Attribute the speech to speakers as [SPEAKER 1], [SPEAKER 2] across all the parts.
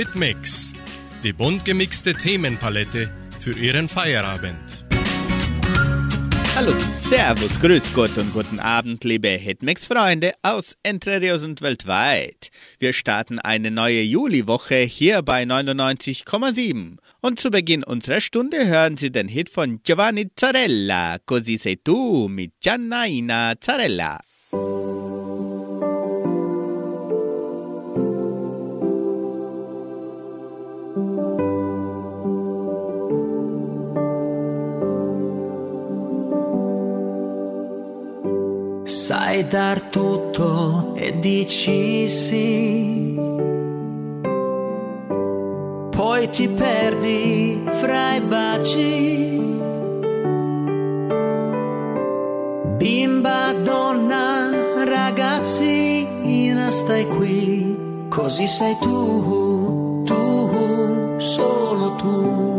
[SPEAKER 1] Hitmix, die bunt gemixte Themenpalette für Ihren Feierabend.
[SPEAKER 2] Hallo, Servus, Grüß Gott und guten Abend, liebe Hitmix-Freunde aus Entre Rios und weltweit. Wir starten eine neue Juliwoche hier bei 99,7. Und zu Beginn unserer Stunde hören Sie den Hit von Giovanni Zarella, Così sei tu mit Giannaina Zarella.
[SPEAKER 3] Sai dar tutto e dici sì. Poi ti perdi fra i baci. Bimba, donna, ragazzina, stai qui. Così sei tu, tu, solo tu.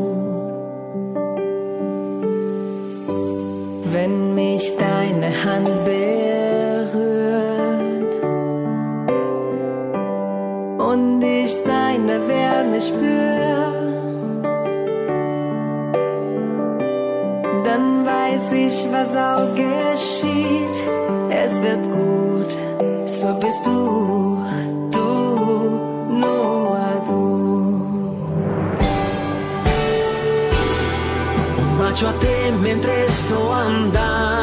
[SPEAKER 4] wenn mich deine Hand berührt Wärme spür, dann weiß ich, was auch geschieht. Es wird gut, so bist du, du, nur du.
[SPEAKER 3] Bacio a te mentre sto andando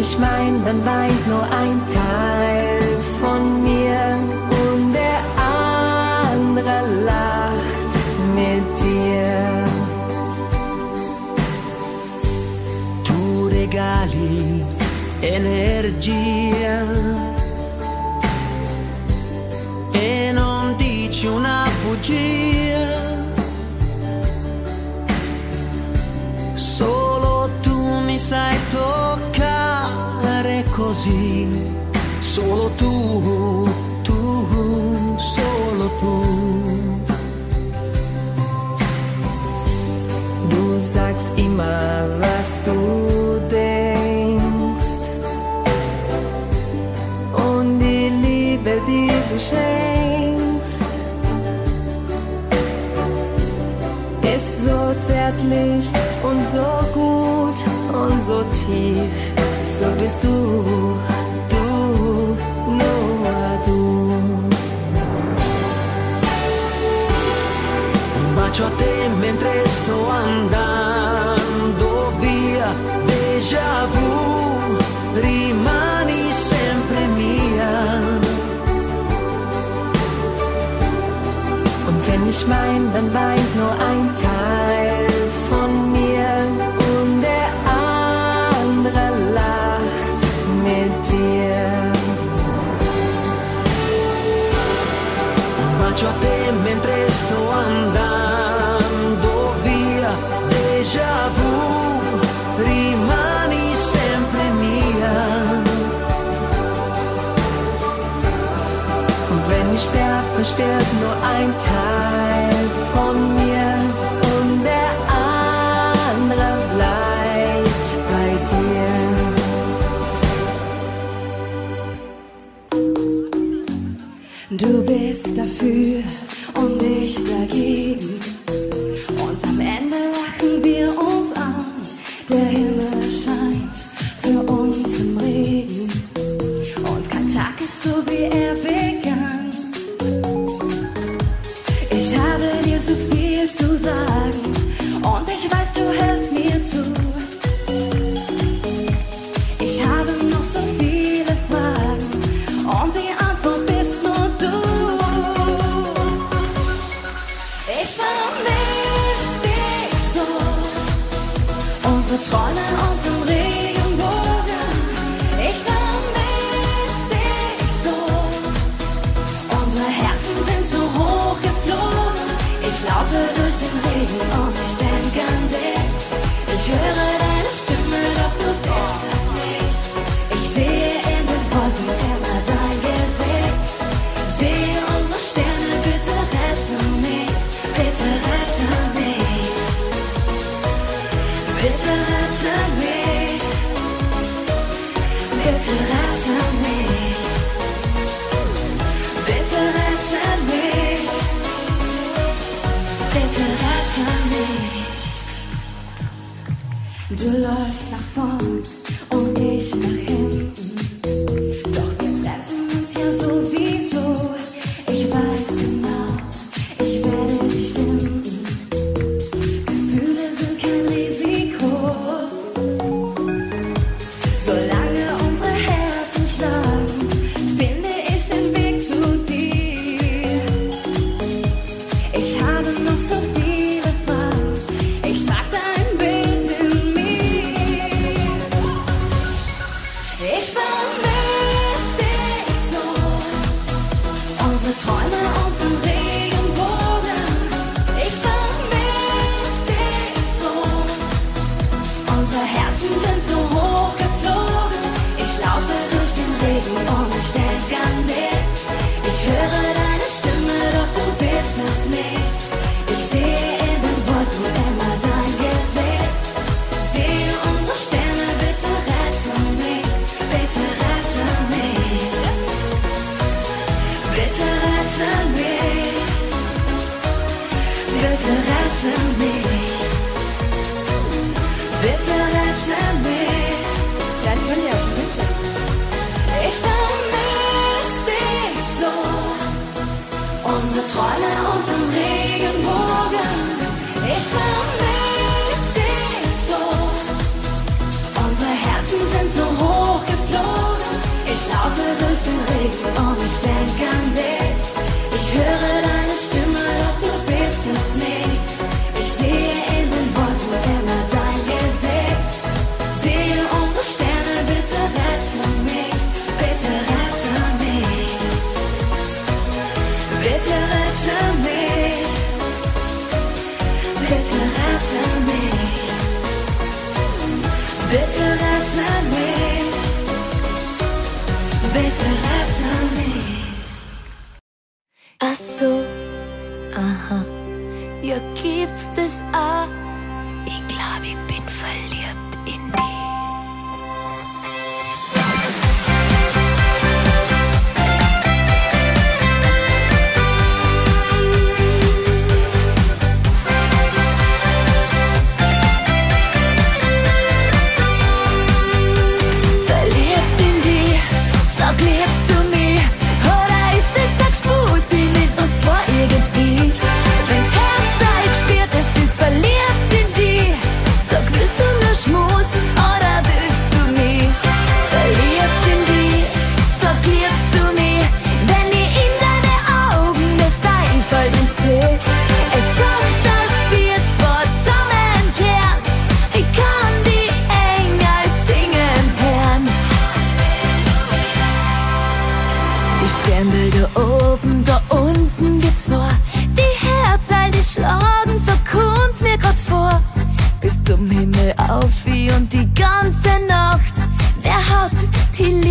[SPEAKER 4] Und wenn ich wein, dann weint nur ein Teil von mir und der andere lacht mit dir.
[SPEAKER 3] Tu regali energia e non dici una bugia. Solo tu mi sai toccare solo tu, tu, solo tu.
[SPEAKER 4] Du sagst immer, was du denkst. Und die Liebe, die du schenkst, ist so zärtlich und so gut und so tief. So bist du, wein, dann
[SPEAKER 5] Dafür und ich dagegen. war so.
[SPEAKER 6] Aha. Ja, gibt's das auch? Ich glaub, ich bin verliebt in dich.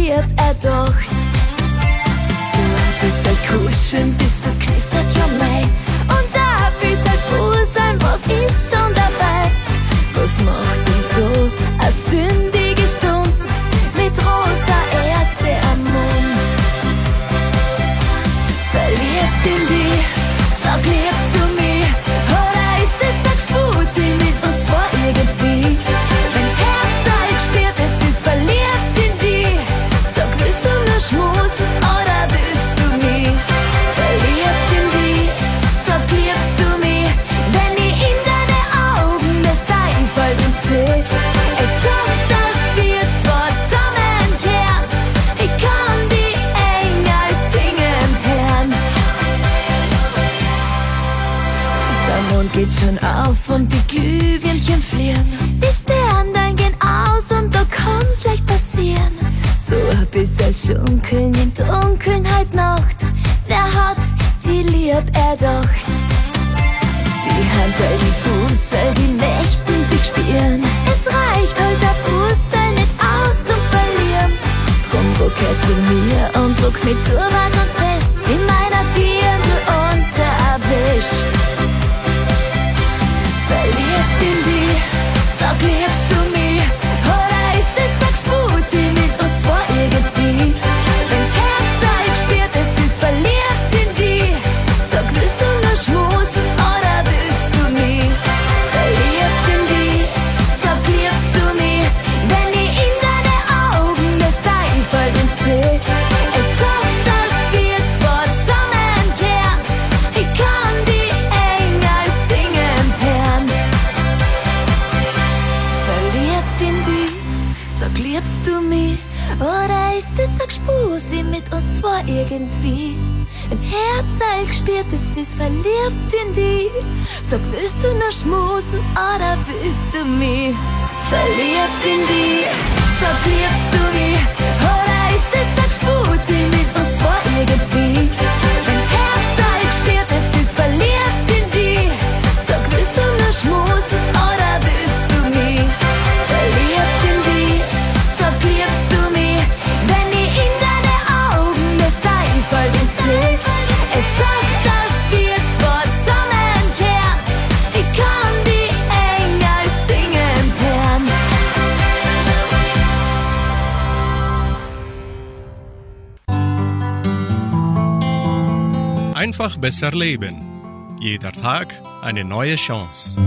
[SPEAKER 6] je hebt het docht. 谁？
[SPEAKER 1] Einfach besser leben. Jeder Tag eine neue Chance.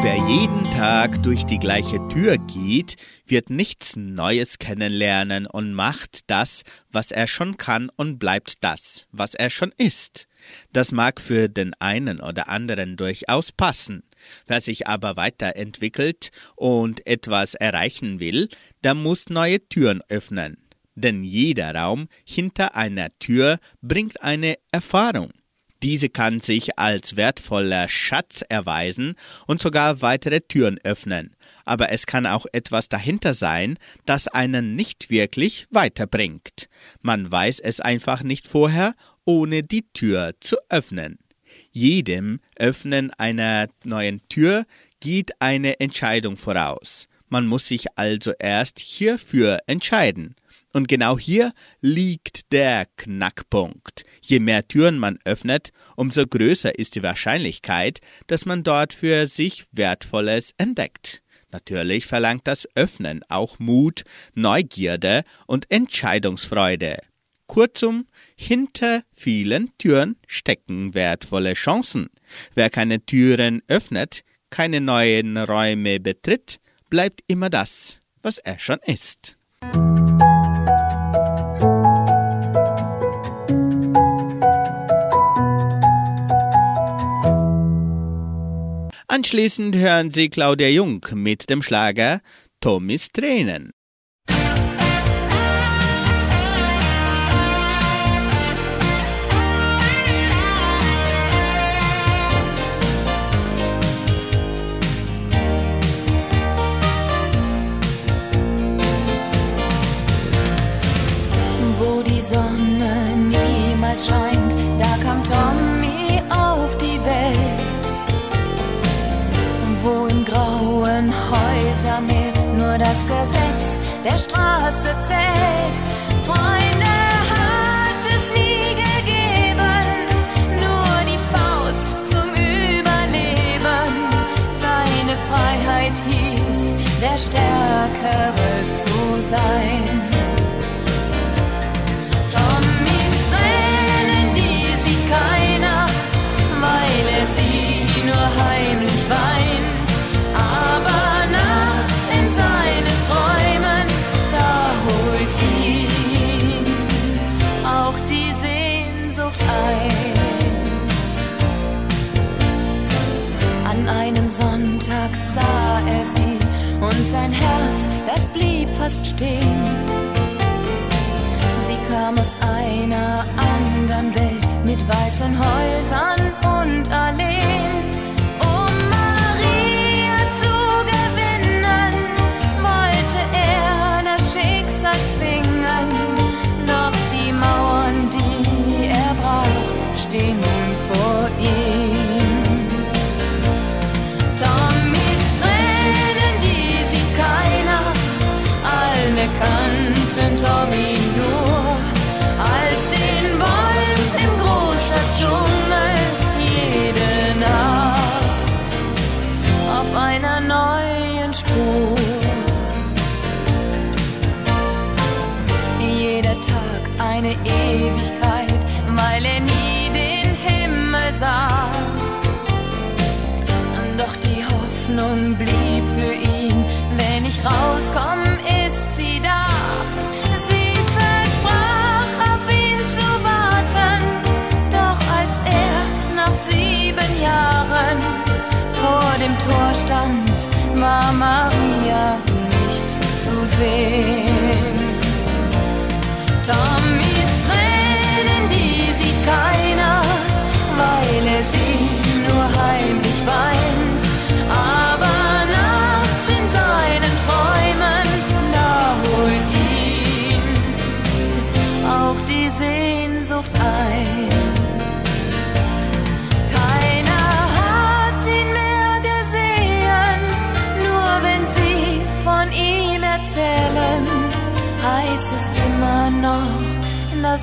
[SPEAKER 2] Wer jeden Tag durch die gleiche Tür geht, wird nichts Neues kennenlernen und macht das, was er schon kann und bleibt das, was er schon ist. Das mag für den einen oder anderen durchaus passen. Wer sich aber weiterentwickelt und etwas erreichen will, der muss neue Türen öffnen. Denn jeder Raum hinter einer Tür bringt eine Erfahrung. Diese kann sich als wertvoller Schatz erweisen und sogar weitere Türen öffnen. Aber es kann auch etwas dahinter sein, das einen nicht wirklich weiterbringt. Man weiß es einfach nicht vorher, ohne die Tür zu öffnen. Jedem Öffnen einer neuen Tür geht eine Entscheidung voraus. Man muss sich also erst hierfür entscheiden. Und genau hier liegt der Knackpunkt. Je mehr Türen man öffnet, umso größer ist die Wahrscheinlichkeit, dass man dort für sich Wertvolles entdeckt. Natürlich verlangt das Öffnen auch Mut, Neugierde und Entscheidungsfreude. Kurzum, hinter vielen Türen stecken wertvolle Chancen. Wer keine Türen öffnet, keine neuen Räume betritt, bleibt immer das, was er schon ist. Anschließend hören Sie Claudia Jung mit dem Schlager Tommys Tränen.
[SPEAKER 6] Der Straße zählt. Freunde hat es nie gegeben, nur die Faust zum Überleben. Seine Freiheit hieß, der Stärkere zu sein. Fast stehen. Sie kam aus einer anderen Welt mit weißen Häusern
[SPEAKER 5] sing.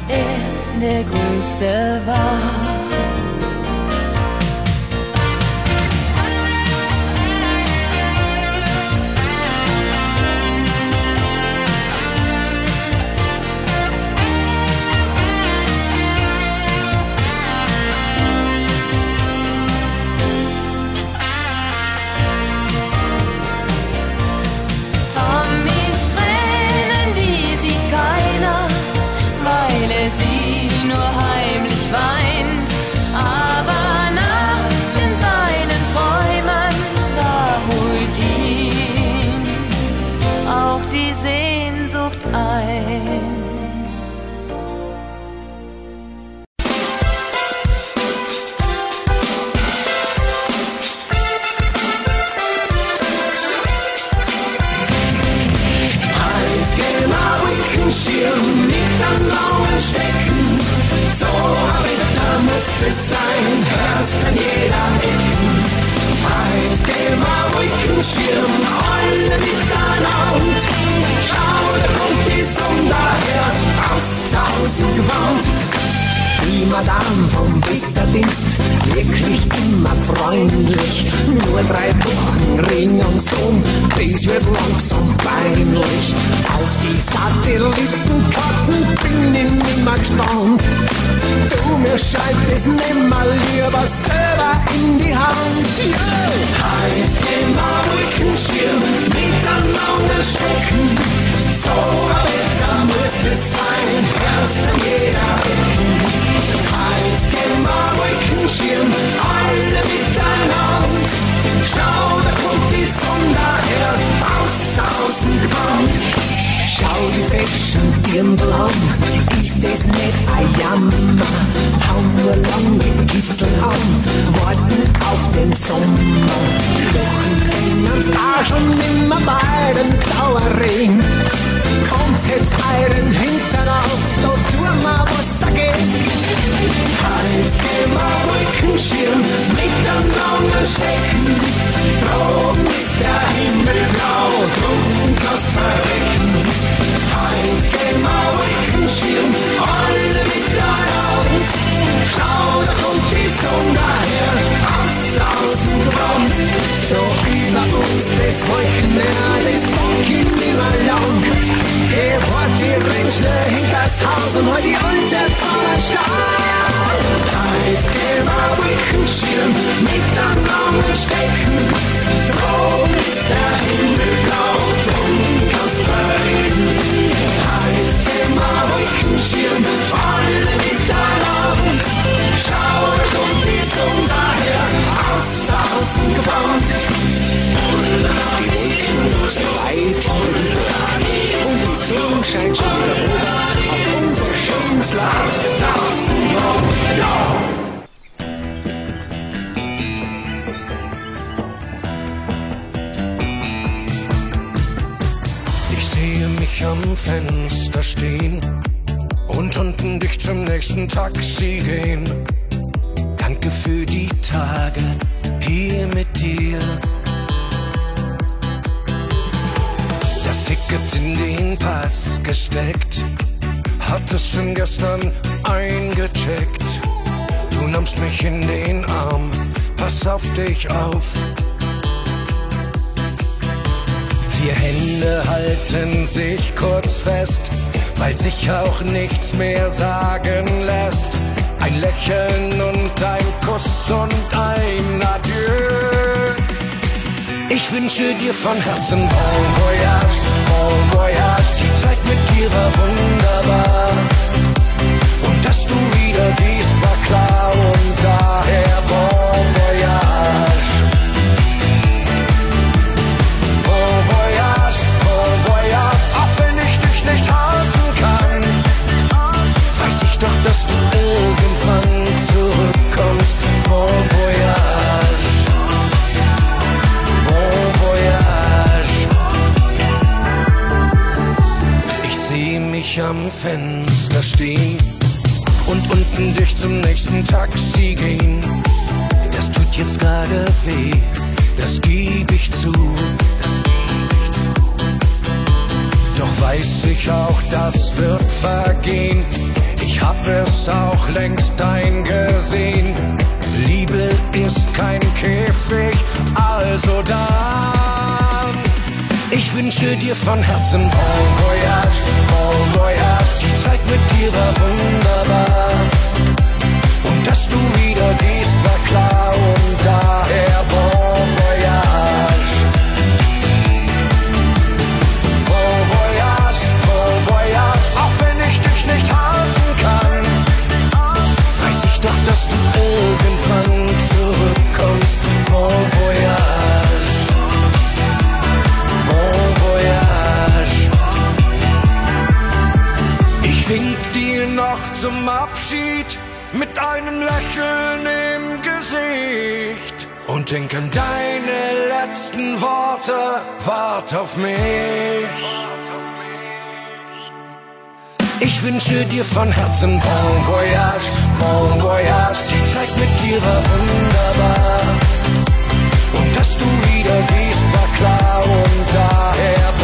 [SPEAKER 5] dass er der Größte war.
[SPEAKER 7] nichts mehr sagen lässt. Ein Lächeln und ein Kuss und ein Adieu. Ich wünsche dir von Herzen Bon Voyage, Bon Voyage. Die Zeit mit dir war wunderbar. Fenster stehen und unten dich zum nächsten Taxi gehen. Das tut jetzt gerade weh, das geb ich zu. Doch weiß ich auch, das wird vergehen. Ich hab es auch längst eingesehen. Liebe ist kein Käfig, also dann. Ich wünsche dir von Herzen Bon Voyage, Bon Voyage. Dir war wunderbar. Und dass du wieder denk an deine letzten Worte. Wart auf mich. Ich wünsche dir von Herzen Bon Voyage, Bon Voyage. Die Zeit mit dir war wunderbar. Und dass du wieder gehst, war klar. Und daher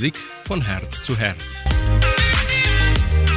[SPEAKER 1] Musik von Herz zu Herz.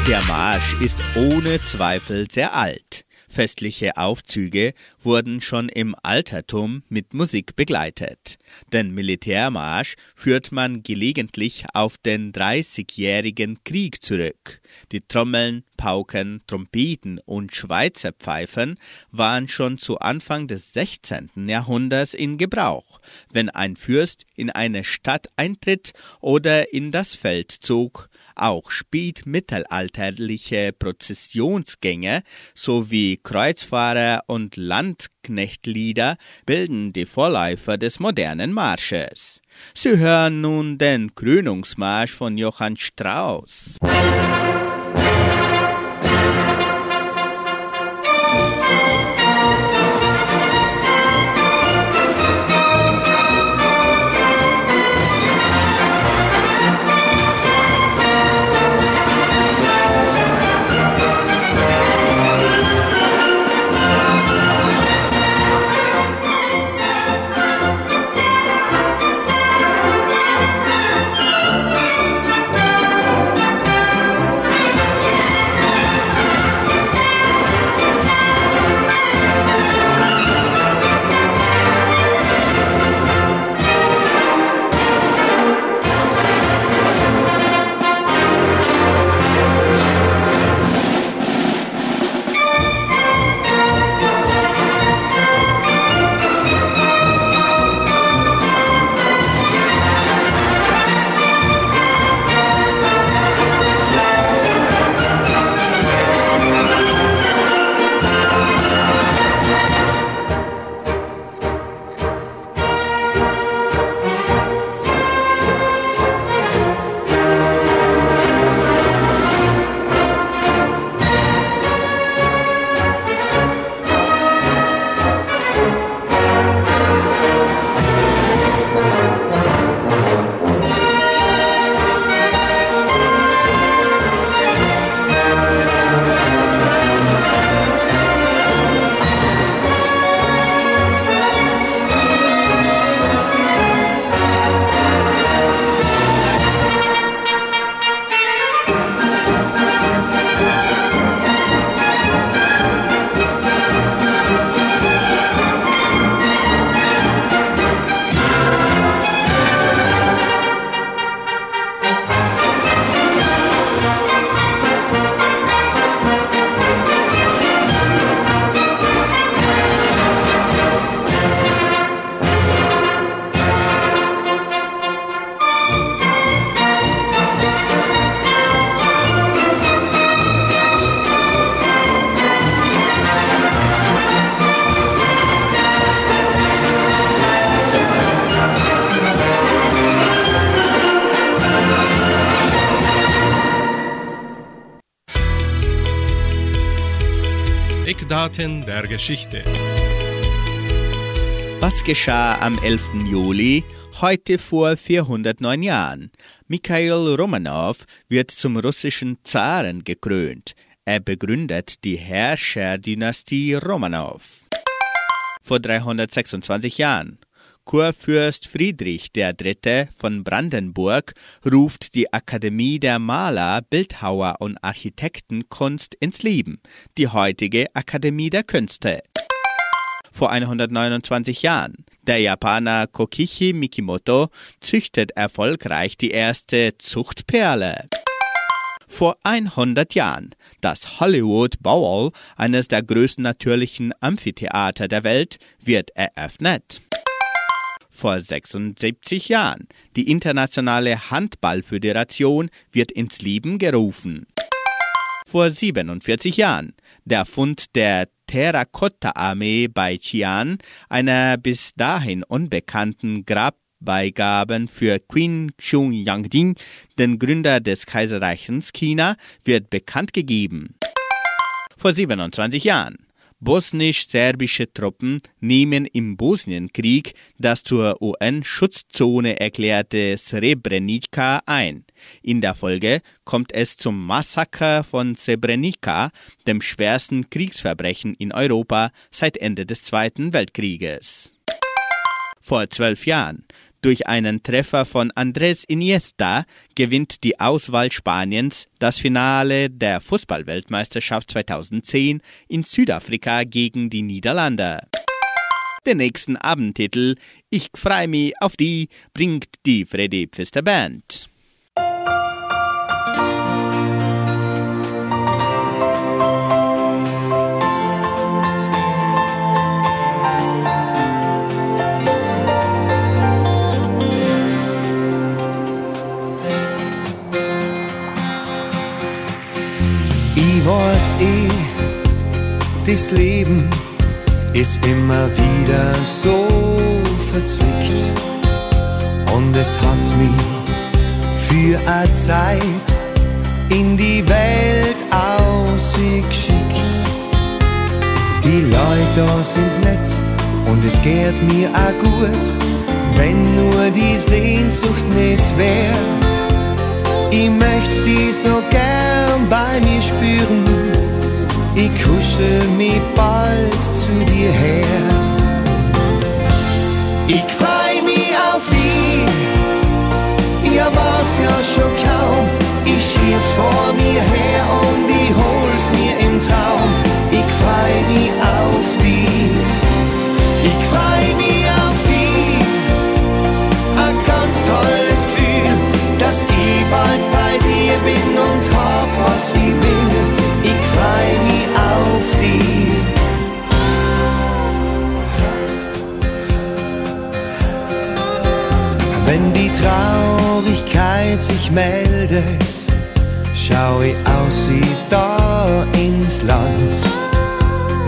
[SPEAKER 2] Der Marsch ist ohne Zweifel sehr alt. Festliche Aufzüge wurden schon im Altertum mit Musik begleitet. Den Militärmarsch führt man gelegentlich auf den Dreißigjährigen Krieg zurück. Die Trommeln, Pauken, Trompeten und Schweizer Pfeifen waren schon zu Anfang des 16. Jahrhunderts in Gebrauch, wenn ein Fürst in eine Stadt eintritt oder in das Feld zog. Auch spätmittelalterliche Prozessionsgänge sowie Kreuzfahrer- und Landknechtlieder bilden die Vorläufer des modernen Marsches. Sie hören nun den Krönungsmarsch von Johann Strauss.
[SPEAKER 3] Bon
[SPEAKER 1] Zutaten der Geschichte.
[SPEAKER 2] Was geschah am 11. Juli, heute vor 409 Jahren? Mikhail Romanow wird zum russischen Zaren gekrönt. Er begründet die Herrscherdynastie Romanow. Vor 326 Jahren. Kurfürst Friedrich III. von Brandenburg ruft die Akademie der Maler, Bildhauer und Architektenkunst ins Leben, die heutige Akademie der Künste. Vor 129 Jahren. Der Japaner Kokichi Mikimoto züchtet erfolgreich die erste Zuchtperle. Vor 100 Jahren. Das Hollywood Bowl, eines der größten natürlichen Amphitheater der Welt, wird eröffnet vor 76 Jahren. Die Internationale Handballföderation wird ins Leben gerufen. Vor 47 Jahren. Der Fund der Terrakotta-Armee bei Xi'an, einer bis dahin unbekannten Grabbeigaben für Qin Shun Yangding, den Gründer des Kaiserreichs China, wird bekannt gegeben. Vor 27 Jahren. Bosnisch-serbische Truppen nehmen im Bosnienkrieg das zur UN-Schutzzone erklärte Srebrenica ein. In der Folge kommt es zum Massaker von Srebrenica, dem schwersten Kriegsverbrechen in Europa seit Ende des Zweiten Weltkrieges. Vor zwölf Jahren durch einen Treffer von Andrés Iniesta gewinnt die Auswahl Spaniens das Finale der Fußballweltmeisterschaft 2010 in Südafrika gegen die Niederlande. Den nächsten Abendtitel Ich freu mich auf die bringt die Freddy Pfister Band.
[SPEAKER 8] Das Leben ist immer wieder so verzwickt. Und es hat mich für eine Zeit in die Welt ausgeschickt. Die Leute da sind nett und es geht mir auch gut, wenn nur die Sehnsucht nicht wär. Ich möchte die so gern bei mir spüren. Ich kuschel mich bald zu dir her. Ich freu mich auf die, ich erwart's ja schon kaum. Ich schieb's vor mir her und ich hol's mir im Traum. Ich freu mich auf die, ich freu mich auf die, ein ganz tolles Gefühl, dass ich bald bei dir bin und hab, was ich will. Sich meldet, schau ich aus wie da ins Land.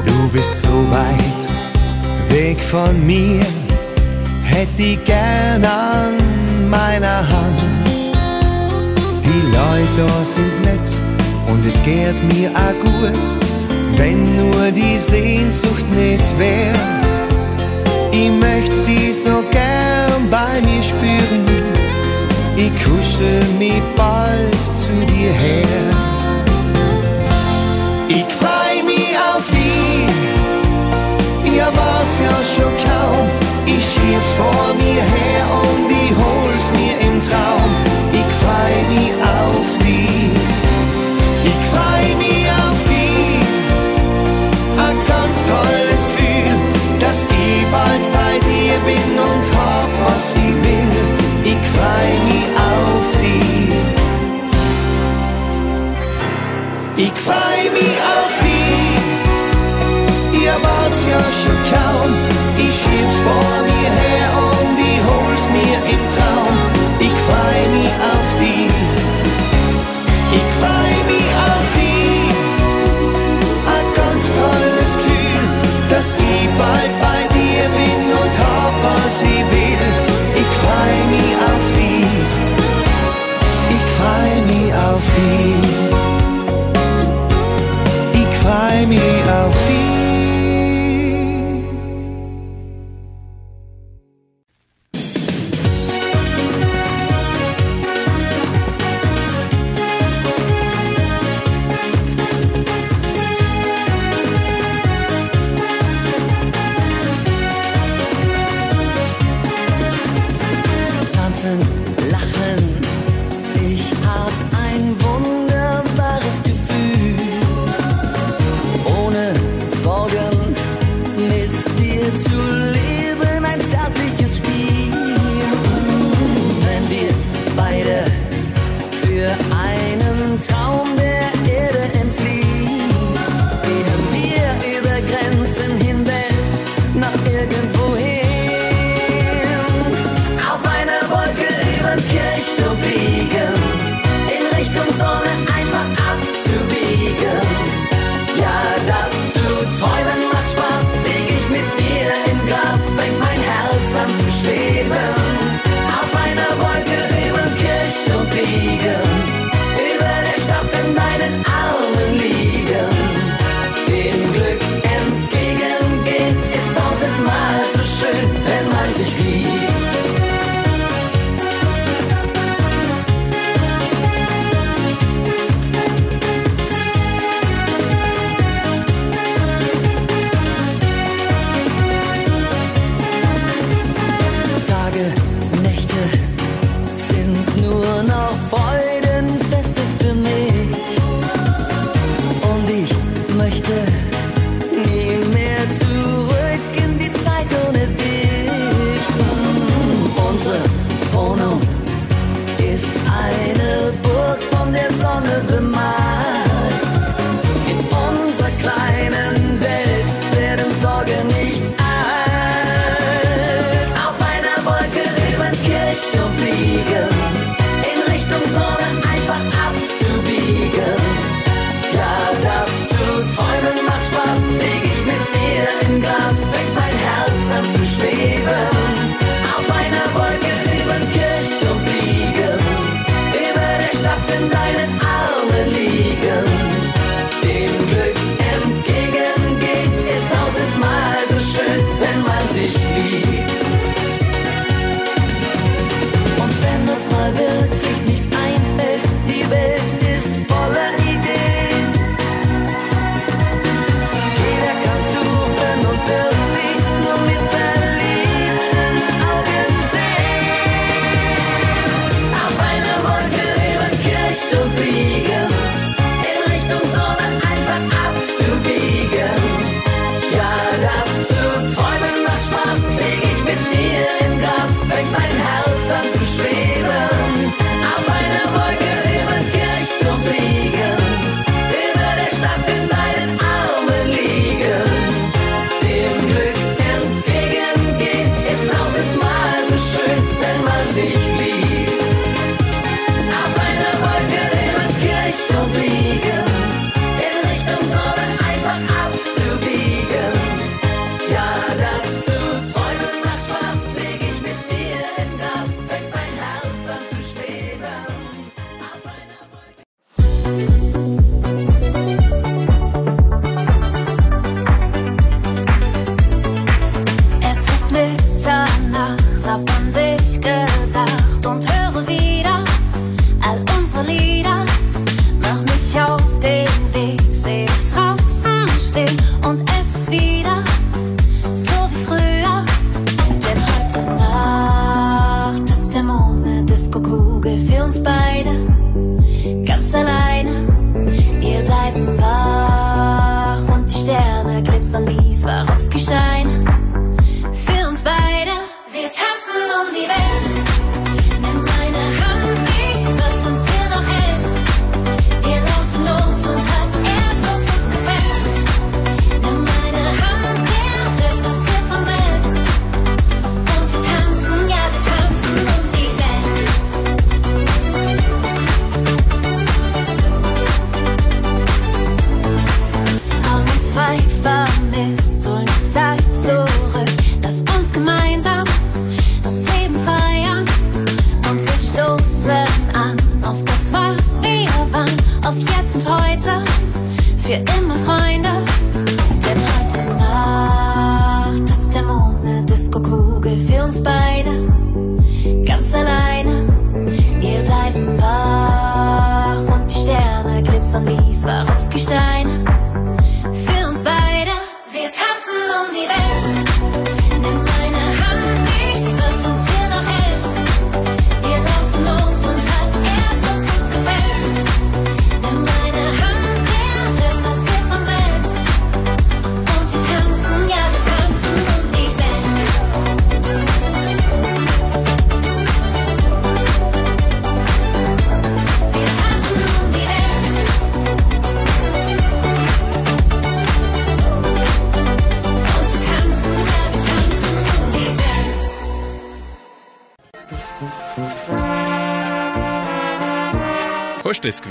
[SPEAKER 8] Du bist so weit weg von mir, hätt ich gern an meiner Hand. Die Leute da sind nett und es geht mir auch gut, wenn nur die Sehnsucht nicht wär. Ich möchte die so gern bei mir spüren. Ich kuschel mich bald zu dir her. Ich freu mich auf die, ich erwart's ja schon kaum. Ich schieb's vor mir her und ich hol's mir im Traum. Ich freu mich auf die, ich freu mich auf die, ein ganz tolles Gefühl, dass ich bald bei dir bin und hab, freu mich auf die. Ich freu mich auf die, ihr wart's ja schon kaum. Ich schieb's vor mir her und ich hol's mir im Traum.
[SPEAKER 1] see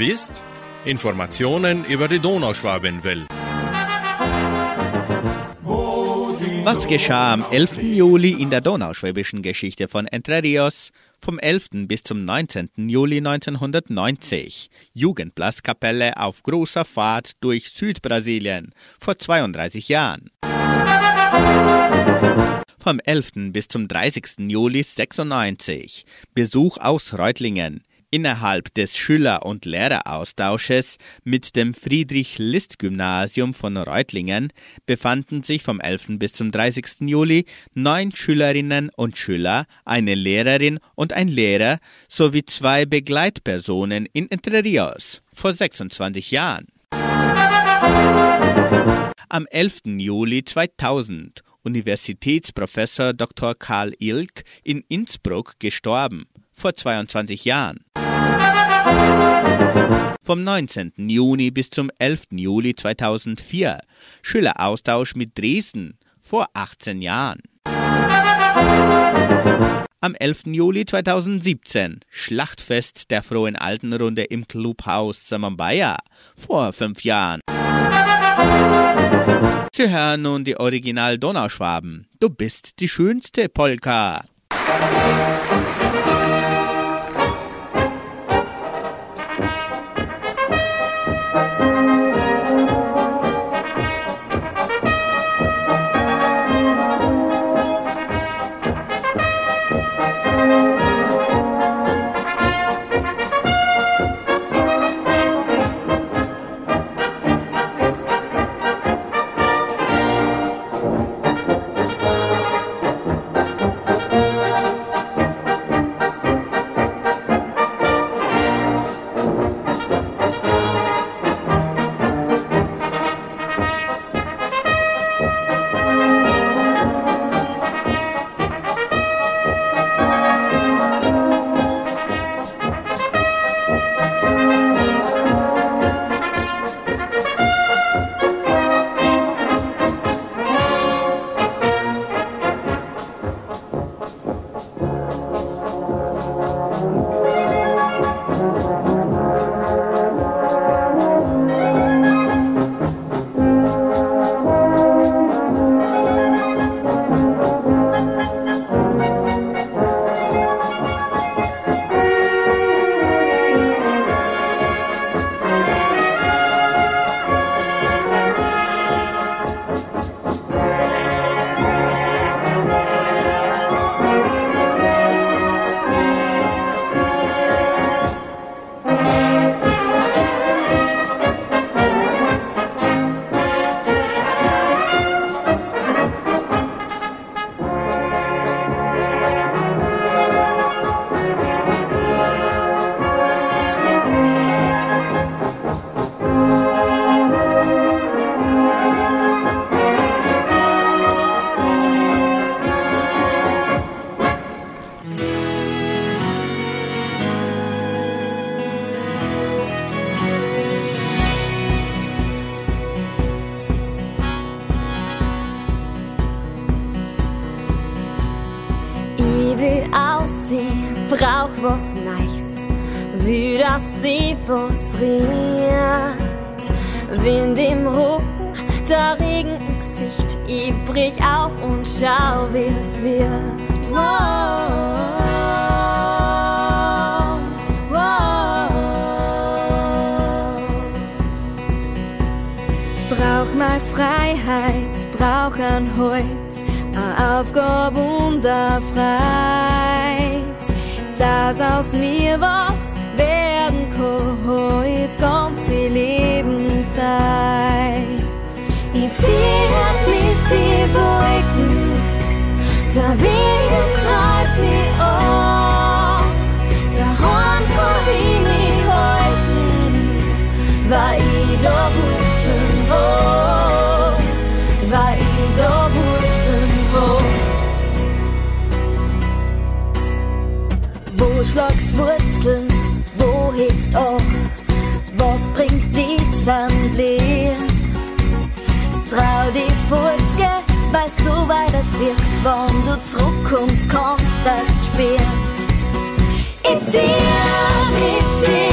[SPEAKER 1] Gewusst? Informationen über die Donauschwabenwelle.
[SPEAKER 2] Was geschah am 11. Juli in der donauschwäbischen Geschichte von Entre Rios vom 11. bis zum 19. Juli 1990? Jugendblaskapelle auf großer Fahrt durch Südbrasilien vor 32 Jahren. Vom 11. bis zum 30. Juli 96 Besuch aus Reutlingen innerhalb des Schüler- und Lehreraustausches mit dem Friedrich-List-Gymnasium von Reutlingen befanden sich vom 11. bis zum 30. Juli neun Schülerinnen und Schüler, eine Lehrerin und ein Lehrer sowie zwei Begleitpersonen in Entre Rios vor 26 Jahren. Am 11. Juli 2000 Universitätsprofessor Dr. Karl Ilk in Innsbruck gestorben, vor 22 Jahren. Vom 19. Juni bis zum 11. Juli 2004 Schüleraustausch mit Dresden, vor 18 Jahren. Am 11. Juli 2017 Schlachtfest der Frohen Altenrunde im Clubhaus Samambaya, vor fünf Jahren. Sie hören nun die Original Donauschwaben. Du bist die schönste Polka.
[SPEAKER 9] Ich brich auf und schau, wie es wird. Wow. Brauch mal Freiheit, brauch ein Halt, a Aufgabe und a Freit. Das aus mir was werden kann, ist ganze Lebenszeit. Zieh halt mit die Wolken, der Wind treibt mich an. Daheim kann ich mich weil ich da wussten wo, weil ich da wussten wo. Wo schlagst Wurzeln, wo hebst auf, was bringt die Zahnblee? Trau die Furtge, weil so weiter siehst, wann du zurückkommst, kannst das spät. Ich zieh mit die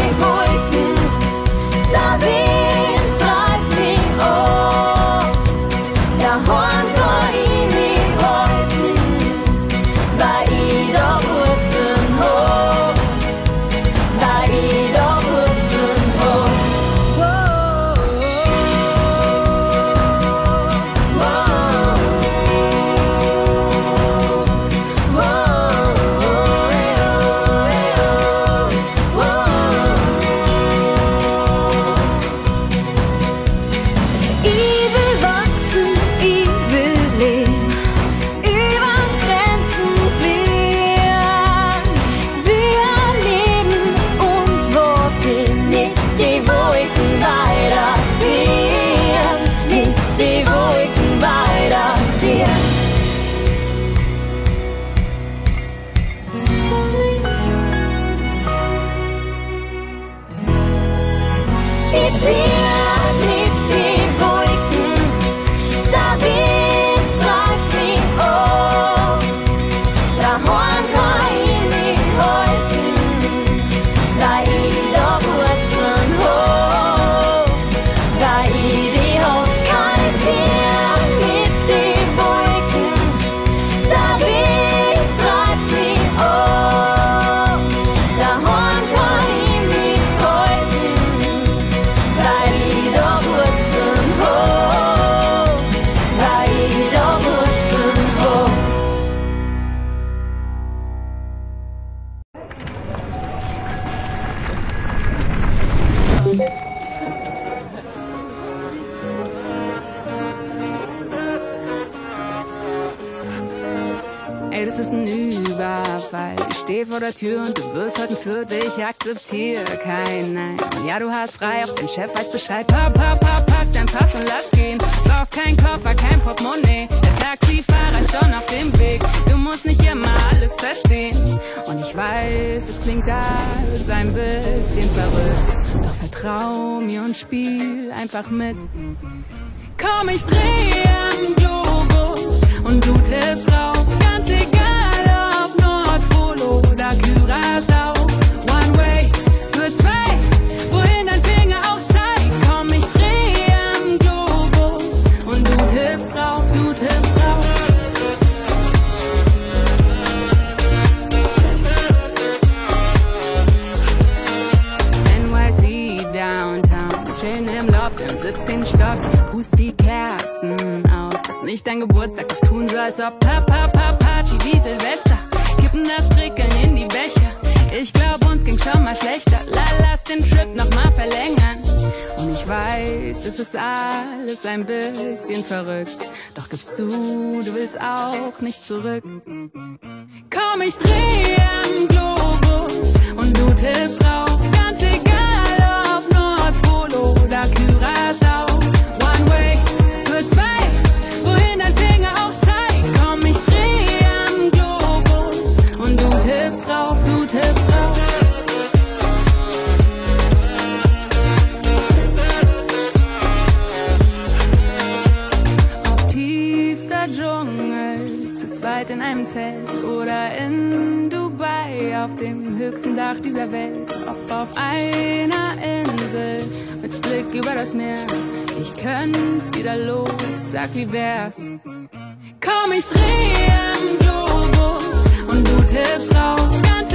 [SPEAKER 10] Chef weiß als ob Papa, Papa, Party wie Silvester. Kippen das Prickeln in die Becher. Ich glaub, uns ging schon mal schlechter. La, lass den Trip noch mal verlängern. Und ich weiß, es ist alles ein bisschen verrückt. Doch gibst du, du willst auch nicht zurück. Komm, ich dreh am Globus und du tippst drauf. Ganz egal, ob Nordpol oder Curaçao. Höchsten Dach dieser Welt. Ob auf einer Insel mit Blick über das Meer. Ich könnt wieder los, sag wie wär's. Komm, ich dreh am Globus und du tippst drauf. Ganz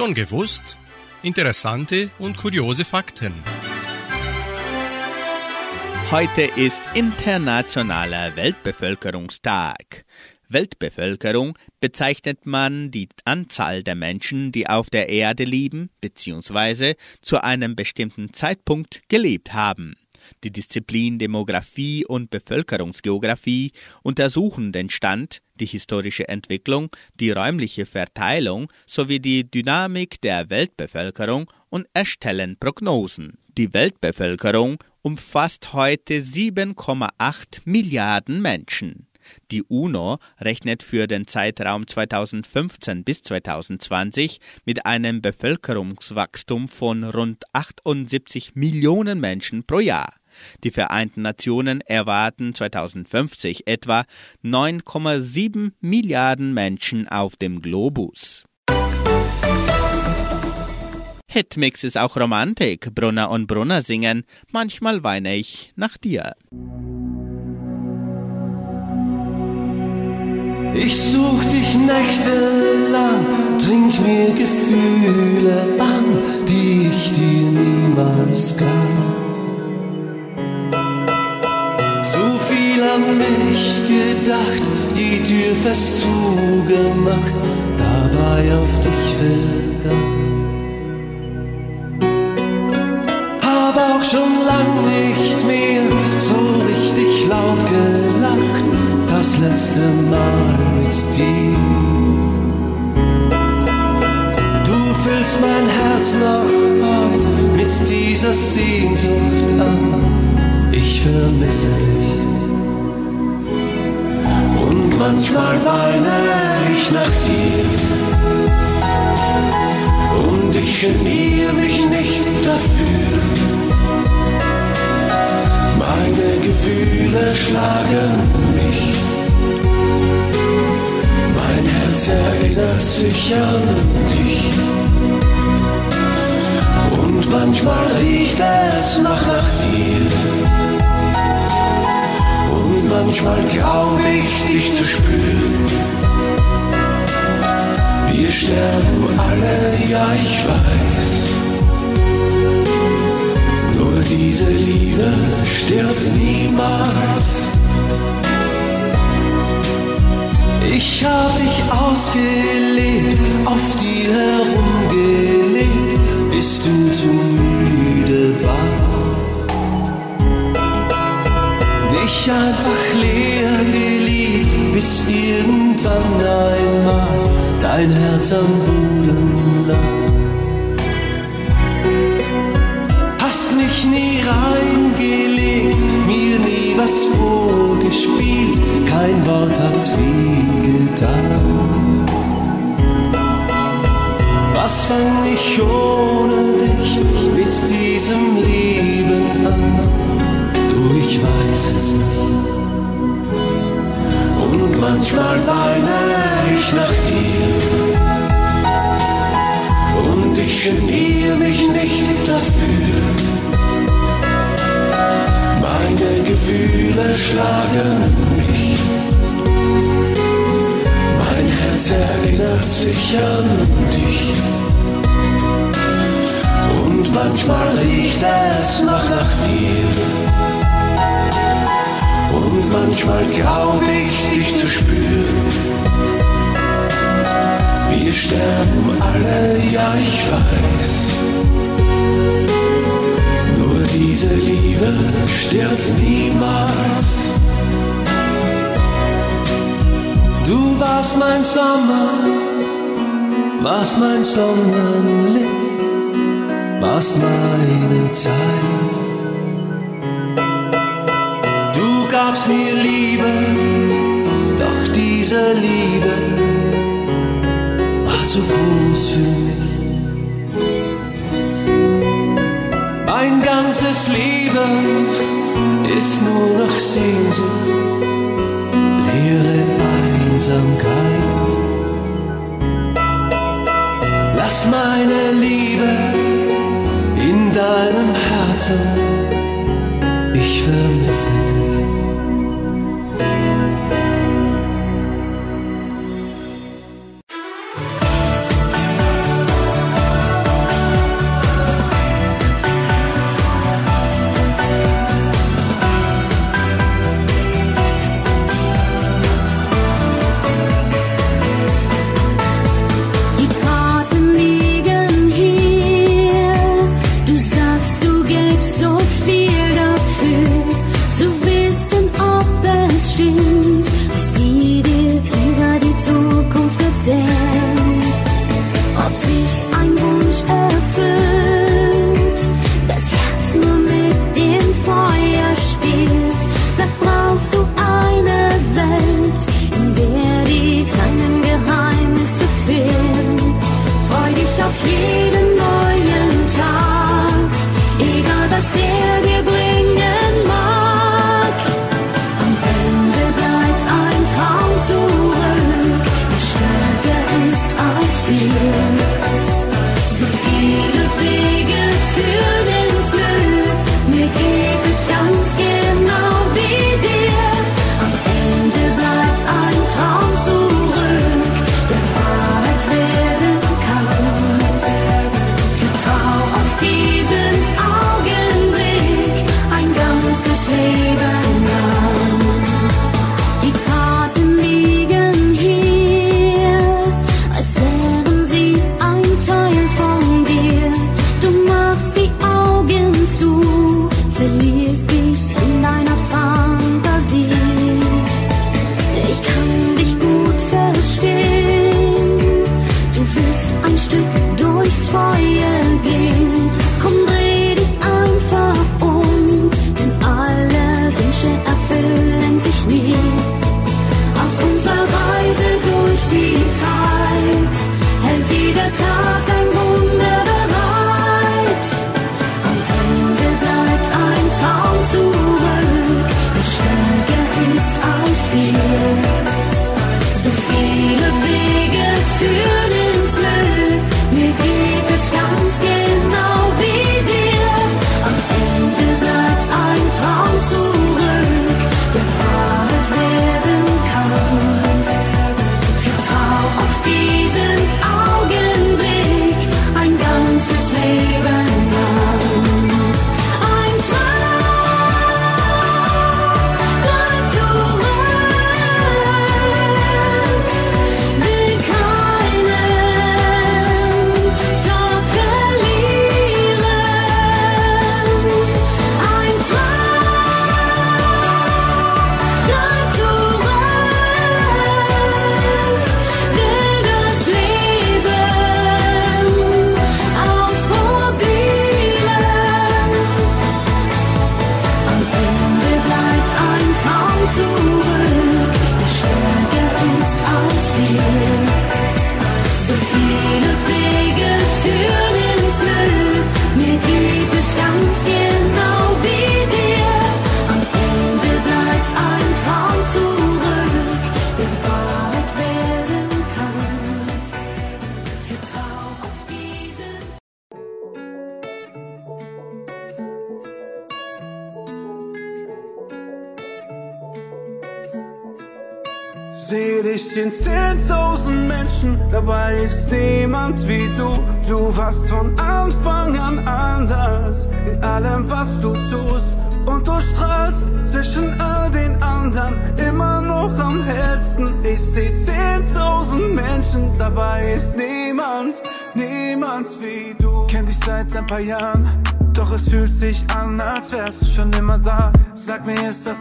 [SPEAKER 1] Schon gewusst? Interessante und kuriose Fakten.
[SPEAKER 2] Heute ist Internationaler Weltbevölkerungstag. Weltbevölkerung bezeichnet man die Anzahl der Menschen, die auf der Erde leben bzw. zu einem bestimmten Zeitpunkt gelebt haben. Die Disziplin Demographie und Bevölkerungsgeographie untersuchen den Stand, die historische Entwicklung, die räumliche Verteilung sowie die Dynamik der Weltbevölkerung und erstellen Prognosen. Die Weltbevölkerung umfasst heute 7,8 Milliarden Menschen. Die UNO rechnet für den Zeitraum 2015 bis 2020 mit einem Bevölkerungswachstum von rund 78 Millionen Menschen pro Jahr. Die Vereinten Nationen erwarten 2050 etwa 9,7 Milliarden Menschen auf dem Globus. Hitmix ist auch Romantik. Brunner und Brunner singen. Manchmal weine ich nach dir.
[SPEAKER 3] Ich such dich nächtelang, trink mir Gefühle an, die ich dir niemals gab. Zu viel an mich gedacht, die Tür fest zugemacht, dabei auf dich vergaß. Hab auch schon lang nicht mehr so richtig laut gelacht, das letzte Mal mit dir. Du füllst mein Herz noch heute mit dieser Sehnsucht an. Ich vermisse dich. Und manchmal weine ich nach dir. Und ich geniere mich nicht dafür. Meine Gefühle schlagen mich. Mein Herz erinnert sich an dich. Und manchmal riecht es noch nach dir. Manchmal glaub ich, dich zu spüren. Wir sterben alle, ja ich weiß. Nur diese Liebe stirbt niemals. Ich hab dich ausgelebt, auf dir herumgelegt, bis du zu müde warst. Dich einfach leer geliebt, bis irgendwann einmal dein Herz am Boden lag. Hast mich nie reingelegt, mir nie was vorgespielt, kein Wort hat weh getan. Was fang ich ohne dich mit diesem Leben an? Ich weiß es nicht. Und manchmal weine ich nach dir. Und ich geniere mich nicht dafür. Meine Gefühle schlagen mich. Mein Herz erinnert sich an dich. Und manchmal riecht es noch nach dir. Und manchmal glaub ich, dich zu spüren. Wir sterben alle, ja ich weiß. Nur diese Liebe stirbt niemals. Du warst mein Sommer, warst mein Sonnenlicht, warst meine Zeit. Du gabst mir Liebe, doch diese Liebe war zu groß für mich. Mein ganzes Leben ist nur noch Sehnsucht, leere Einsamkeit. Lass meine Liebe in deinem Herzen, ich vermisse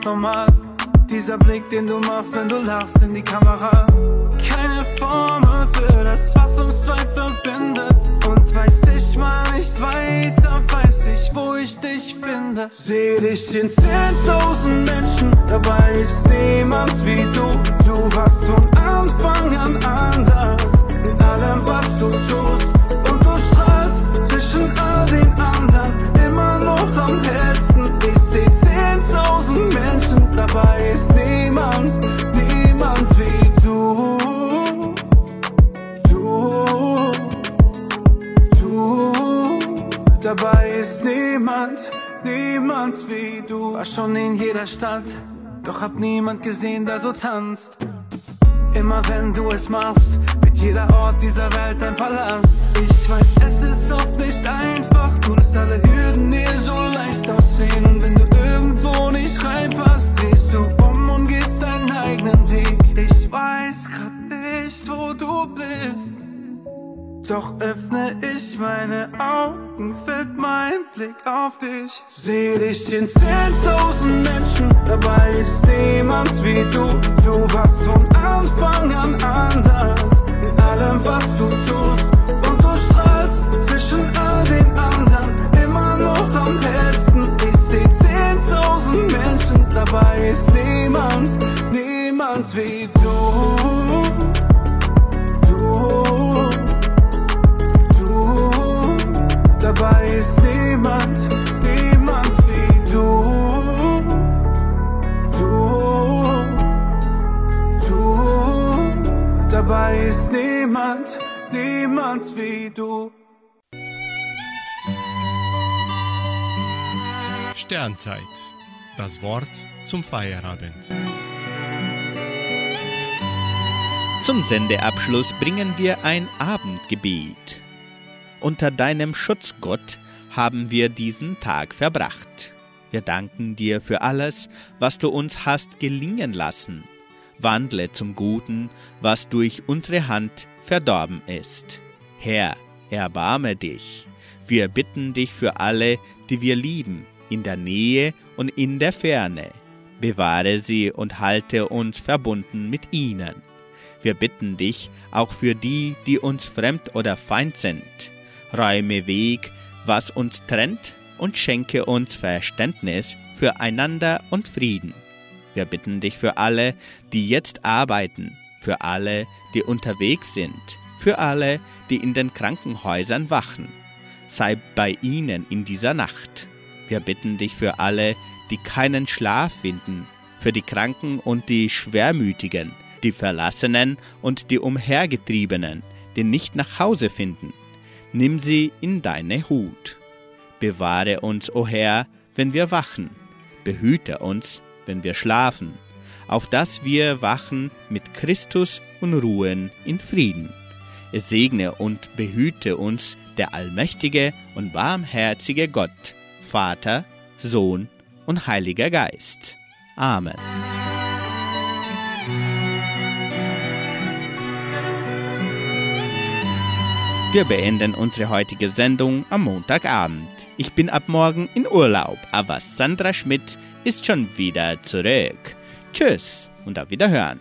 [SPEAKER 11] normal? Dieser Blick, den du machst, wenn du lachst in die Kamera. Keine Formel für das, was uns zwei verbindet. Und weiß ich mal nicht weiter, weiß ich, wo ich dich finde. Seh dich in 10.000 Menschen, dabei ist niemand wie du. Du warst von Anfang an anders in allem, was du tust. Niemand wie du. War schon in jeder Stadt, doch hab niemand gesehen, der so tanzt. Immer wenn du es machst, wird jeder Ort dieser Welt ein Palast. Ich weiß, es ist oft nicht einfach, du lässt alle Hürden dir so leicht aussehen. Und wenn Doch öffne ich meine Augen, fällt mein Blick auf dich. Seh dich in 10.000 Menschen, dabei ist niemand wie du. Du warst von Anfang an anders in allem, was du tust. Und du strahlst zwischen all den anderen immer noch am hellsten. Ich seh 10.000 Menschen, dabei ist niemand, niemand wie. Du. Dabei ist niemand, niemand wie du. Du, du, dabei ist niemand, niemand wie du.
[SPEAKER 1] Sternzeit. Das Wort zum Feierabend.
[SPEAKER 2] Zum Sendeabschluss bringen wir ein Abendgebet. Unter deinem Schutz, Gott, haben wir diesen Tag verbracht. Wir danken dir für alles, was du uns hast gelingen lassen. Wandle zum Guten, was durch unsere Hand verdorben ist. Herr, erbarme dich. Wir bitten dich für alle, die wir lieben, in der Nähe und in der Ferne. Bewahre sie und halte uns verbunden mit ihnen. Wir bitten dich auch für die, die uns fremd oder feind sind. Räume Weg, was uns trennt, und schenke uns Verständnis füreinander und Frieden. Wir bitten dich für alle, die jetzt arbeiten, für alle, die unterwegs sind, für alle, die in den Krankenhäusern wachen. Sei bei ihnen in dieser Nacht. Wir bitten dich für alle, die keinen Schlaf finden, für die Kranken und die Schwermütigen, die Verlassenen und die Umhergetriebenen, die nicht nach Hause finden. Nimm sie in deine Hut. Bewahre uns, o Herr, wenn wir wachen. Behüte uns, wenn wir schlafen, auf dass wir wachen mit Christus und ruhen in Frieden. Es segne und behüte uns der allmächtige und barmherzige Gott, Vater, Sohn und Heiliger Geist. Amen. Wir beenden unsere heutige Sendung am Montagabend. Ich bin ab morgen in Urlaub, aber Sandra Schmidt ist schon wieder zurück. Tschüss und auf Wiederhören.